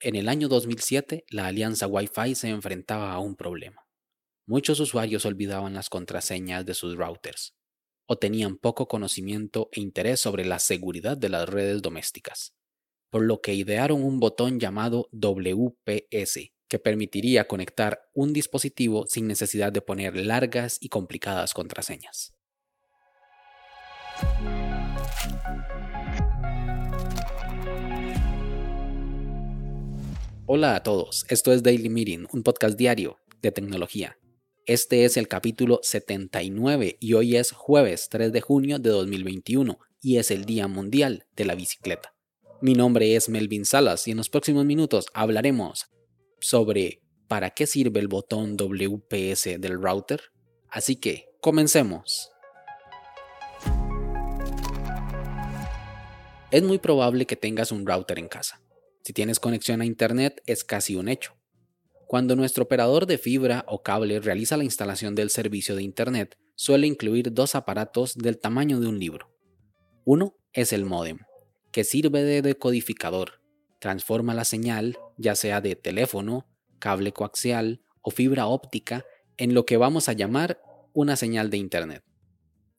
En el año 2007, la alianza Wi-Fi se enfrentaba a un problema. Muchos usuarios olvidaban las contraseñas de sus routers o tenían poco conocimiento e interés sobre la seguridad de las redes domésticas, por lo que idearon un botón llamado WPS que permitiría conectar un dispositivo sin necesidad de poner largas y complicadas contraseñas. Hola a todos, esto es Daily Meeting, un podcast diario de tecnología. Este es el capítulo 79 y hoy es jueves 3 de junio de 2021 y es el Día Mundial de la Bicicleta. Mi nombre es Melvin Salas y en los próximos minutos hablaremos sobre para qué sirve el botón WPS del router. Así que, comencemos. Es muy probable que tengas un router en casa si tienes conexión a Internet es casi un hecho. Cuando nuestro operador de fibra o cable realiza la instalación del servicio de Internet, suele incluir dos aparatos del tamaño de un libro. Uno es el modem, que sirve de decodificador, transforma la señal, ya sea de teléfono, cable coaxial o fibra óptica, en lo que vamos a llamar una señal de Internet.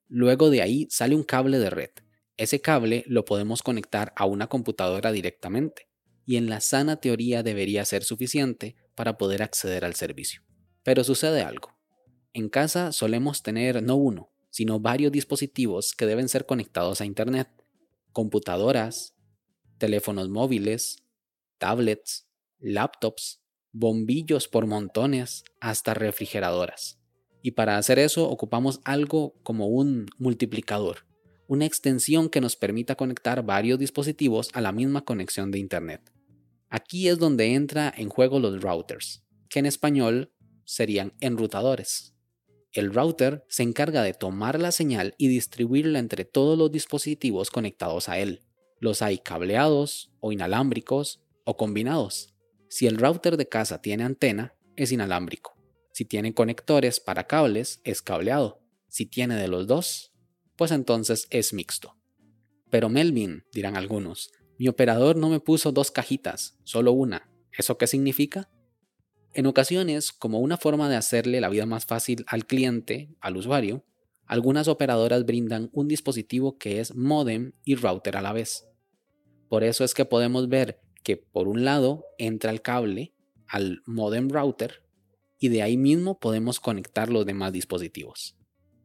Luego de ahí sale un cable de red. Ese cable lo podemos conectar a una computadora directamente y en la sana teoría debería ser suficiente para poder acceder al servicio. Pero sucede algo. En casa solemos tener no uno, sino varios dispositivos que deben ser conectados a Internet. Computadoras, teléfonos móviles, tablets, laptops, bombillos por montones, hasta refrigeradoras. Y para hacer eso ocupamos algo como un multiplicador, una extensión que nos permita conectar varios dispositivos a la misma conexión de Internet. Aquí es donde entra en juego los routers, que en español serían enrutadores. El router se encarga de tomar la señal y distribuirla entre todos los dispositivos conectados a él. Los hay cableados o inalámbricos o combinados. Si el router de casa tiene antena, es inalámbrico. Si tiene conectores para cables, es cableado. Si tiene de los dos, pues entonces es mixto. Pero Melvin, dirán algunos, mi operador no me puso dos cajitas, solo una. ¿Eso qué significa? En ocasiones, como una forma de hacerle la vida más fácil al cliente, al usuario, algunas operadoras brindan un dispositivo que es modem y router a la vez. Por eso es que podemos ver que por un lado entra el cable al modem router y de ahí mismo podemos conectar los demás dispositivos.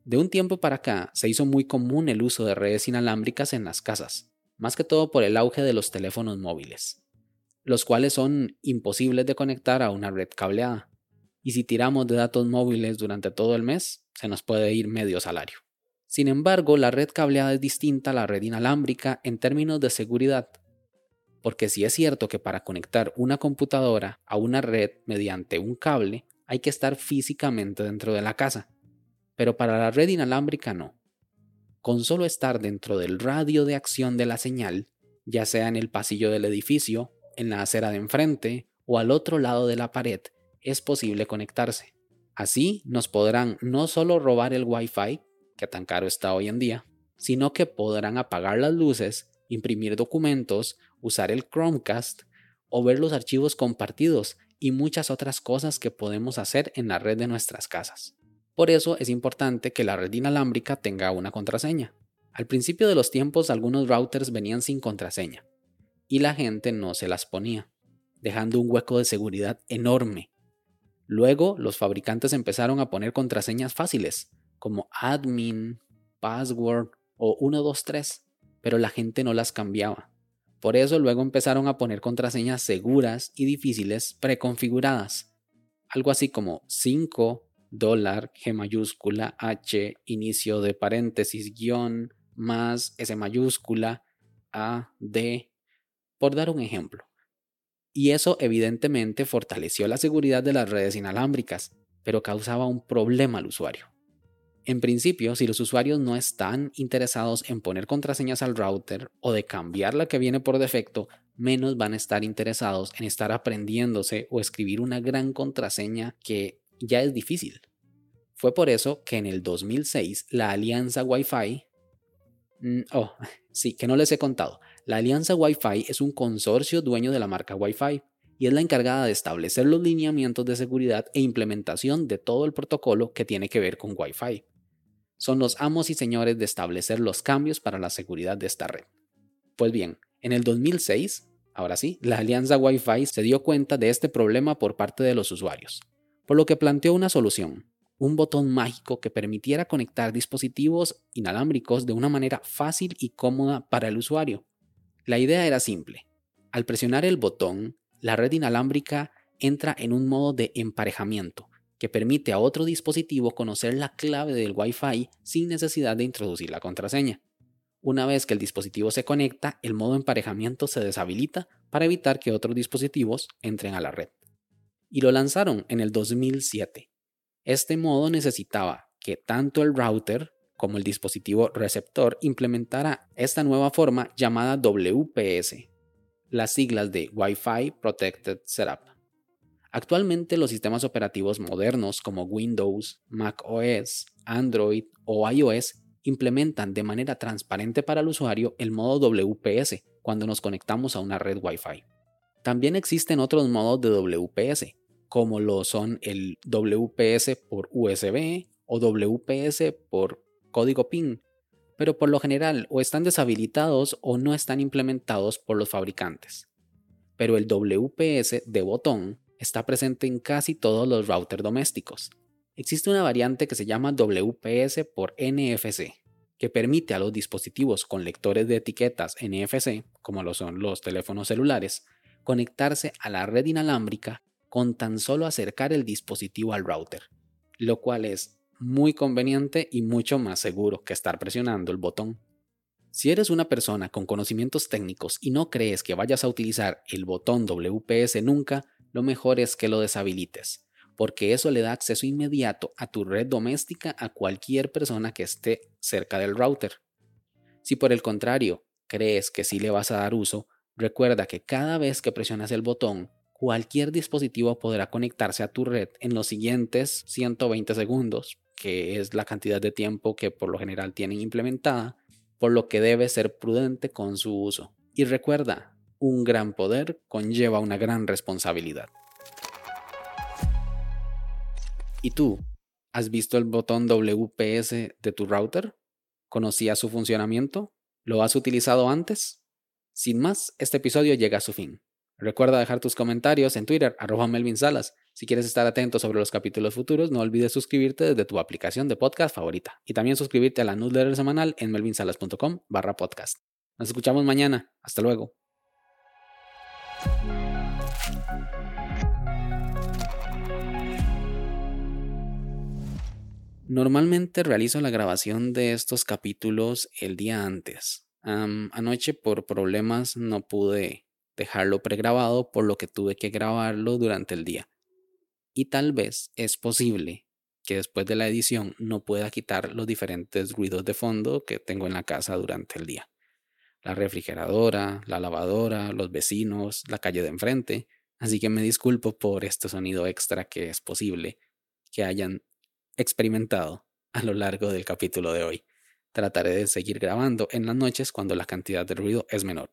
De un tiempo para acá se hizo muy común el uso de redes inalámbricas en las casas, más que todo por el auge de los teléfonos móviles, los cuales son imposibles de conectar a una red cableada. Y si tiramos de datos móviles durante todo el mes, se nos puede ir medio salario. Sin embargo, la red cableada es distinta a la red inalámbrica en términos de seguridad, porque si es cierto que para conectar una computadora a una red mediante un cable hay que estar físicamente dentro de la casa, pero para la red inalámbrica no. Con solo estar dentro del radio de acción de la señal, ya sea en el pasillo del edificio, en la acera de enfrente o al otro lado de la pared, es posible conectarse. Así nos podrán no solo robar el Wi-Fi, que tan caro está hoy en día, sino que podrán apagar las luces, imprimir documentos, usar el Chromecast o ver los archivos compartidos y muchas otras cosas que podemos hacer en la red de nuestras casas. Por eso es importante que la red inalámbrica tenga una contraseña. Al principio de los tiempos algunos routers venían sin contraseña y la gente no se las ponía, dejando un hueco de seguridad enorme. Luego los fabricantes empezaron a poner contraseñas fáciles, como admin, password o 123, pero la gente no las cambiaba. Por eso luego empezaron a poner contraseñas seguras y difíciles preconfiguradas, algo así como 5, dólar, G mayúscula, H, inicio de paréntesis, guion, más S mayúscula, A, D, por dar un ejemplo. Y eso evidentemente fortaleció la seguridad de las redes inalámbricas, pero causaba un problema al usuario. En principio, si los usuarios no están interesados en poner contraseñas al router o de cambiar la que viene por defecto, menos van a estar interesados en estar aprendiéndose o escribir una gran contraseña que ya es difícil. Fue por eso que en el 2006 la alianza Wi-Fi, mm, oh, sí, que no les he contado, la alianza Wi-Fi es un consorcio dueño de la marca Wi-Fi, y es la encargada de establecer los lineamientos de seguridad e implementación de todo el protocolo que tiene que ver con Wi-Fi. Son los amos y señores de establecer los cambios para la seguridad de esta red. Pues bien, en el 2006, ahora sí, la alianza Wi-Fi se dio cuenta de este problema por parte de los usuarios, por lo que planteó una solución, un botón mágico que permitiera conectar dispositivos inalámbricos de una manera fácil y cómoda para el usuario. La idea era simple. Al presionar el botón, la red inalámbrica entra en un modo de emparejamiento que permite a otro dispositivo conocer la clave del Wi-Fi sin necesidad de introducir la contraseña. Una vez que el dispositivo se conecta, el modo emparejamiento se deshabilita para evitar que otros dispositivos entren a la red. Y lo lanzaron en el 2007. Este modo necesitaba que tanto el router como el dispositivo receptor implementara esta nueva forma llamada WPS, las siglas de Wi-Fi Protected Setup. Actualmente los sistemas operativos modernos como Windows, Mac OS, Android o iOS implementan de manera transparente para el usuario el modo WPS cuando nos conectamos a una red Wi-Fi. También existen otros modos de WPS, como lo son el WPS por USB o WPS por código PIN, pero por lo general o están deshabilitados o no están implementados por los fabricantes. Pero el WPS de botón está presente en casi todos los routers domésticos. Existe una variante que se llama WPS por NFC, que permite a los dispositivos con lectores de etiquetas NFC, como lo son los teléfonos celulares, conectarse a la red inalámbrica con tan solo acercar el dispositivo al router, lo cual es muy conveniente y mucho más seguro que estar presionando el botón. Si eres una persona con conocimientos técnicos y no crees que vayas a utilizar el botón WPS nunca, lo mejor es que lo deshabilites, porque eso le da acceso inmediato a tu red doméstica a cualquier persona que esté cerca del router. Si por el contrario crees que sí le vas a dar uso, recuerda que cada vez que presionas el botón, cualquier dispositivo podrá conectarse a tu red en los siguientes 120 segundos, que es la cantidad de tiempo que por lo general tienen implementada, por lo que debe ser prudente con su uso. Y recuerda, un gran poder conlleva una gran responsabilidad. ¿Y tú? ¿Has visto el botón WPS de tu router? ¿Conocías su funcionamiento? ¿Lo has utilizado antes? Sin más, este episodio llega a su fin. Recuerda dejar tus comentarios en Twitter, arroba Melvin Salas. Si quieres estar atento sobre los capítulos futuros, no olvides suscribirte desde tu aplicación de podcast favorita. Y también suscribirte a la newsletter semanal en melvinsalas.com barra podcast. Nos escuchamos mañana. Hasta luego. Normalmente realizo la grabación de estos capítulos el día antes. anoche por problemas no pude dejarlo pregrabado, por lo que tuve que grabarlo durante el día. Y tal vez es posible que después de la edición no pueda quitar los diferentes ruidos de fondo que tengo en la casa durante el día. La refrigeradora, la lavadora, los vecinos, la calle de enfrente. Así que me disculpo por este sonido extra que es posible que hayan experimentado a lo largo del capítulo de hoy. Trataré de seguir grabando en las noches cuando la cantidad de ruido es menor.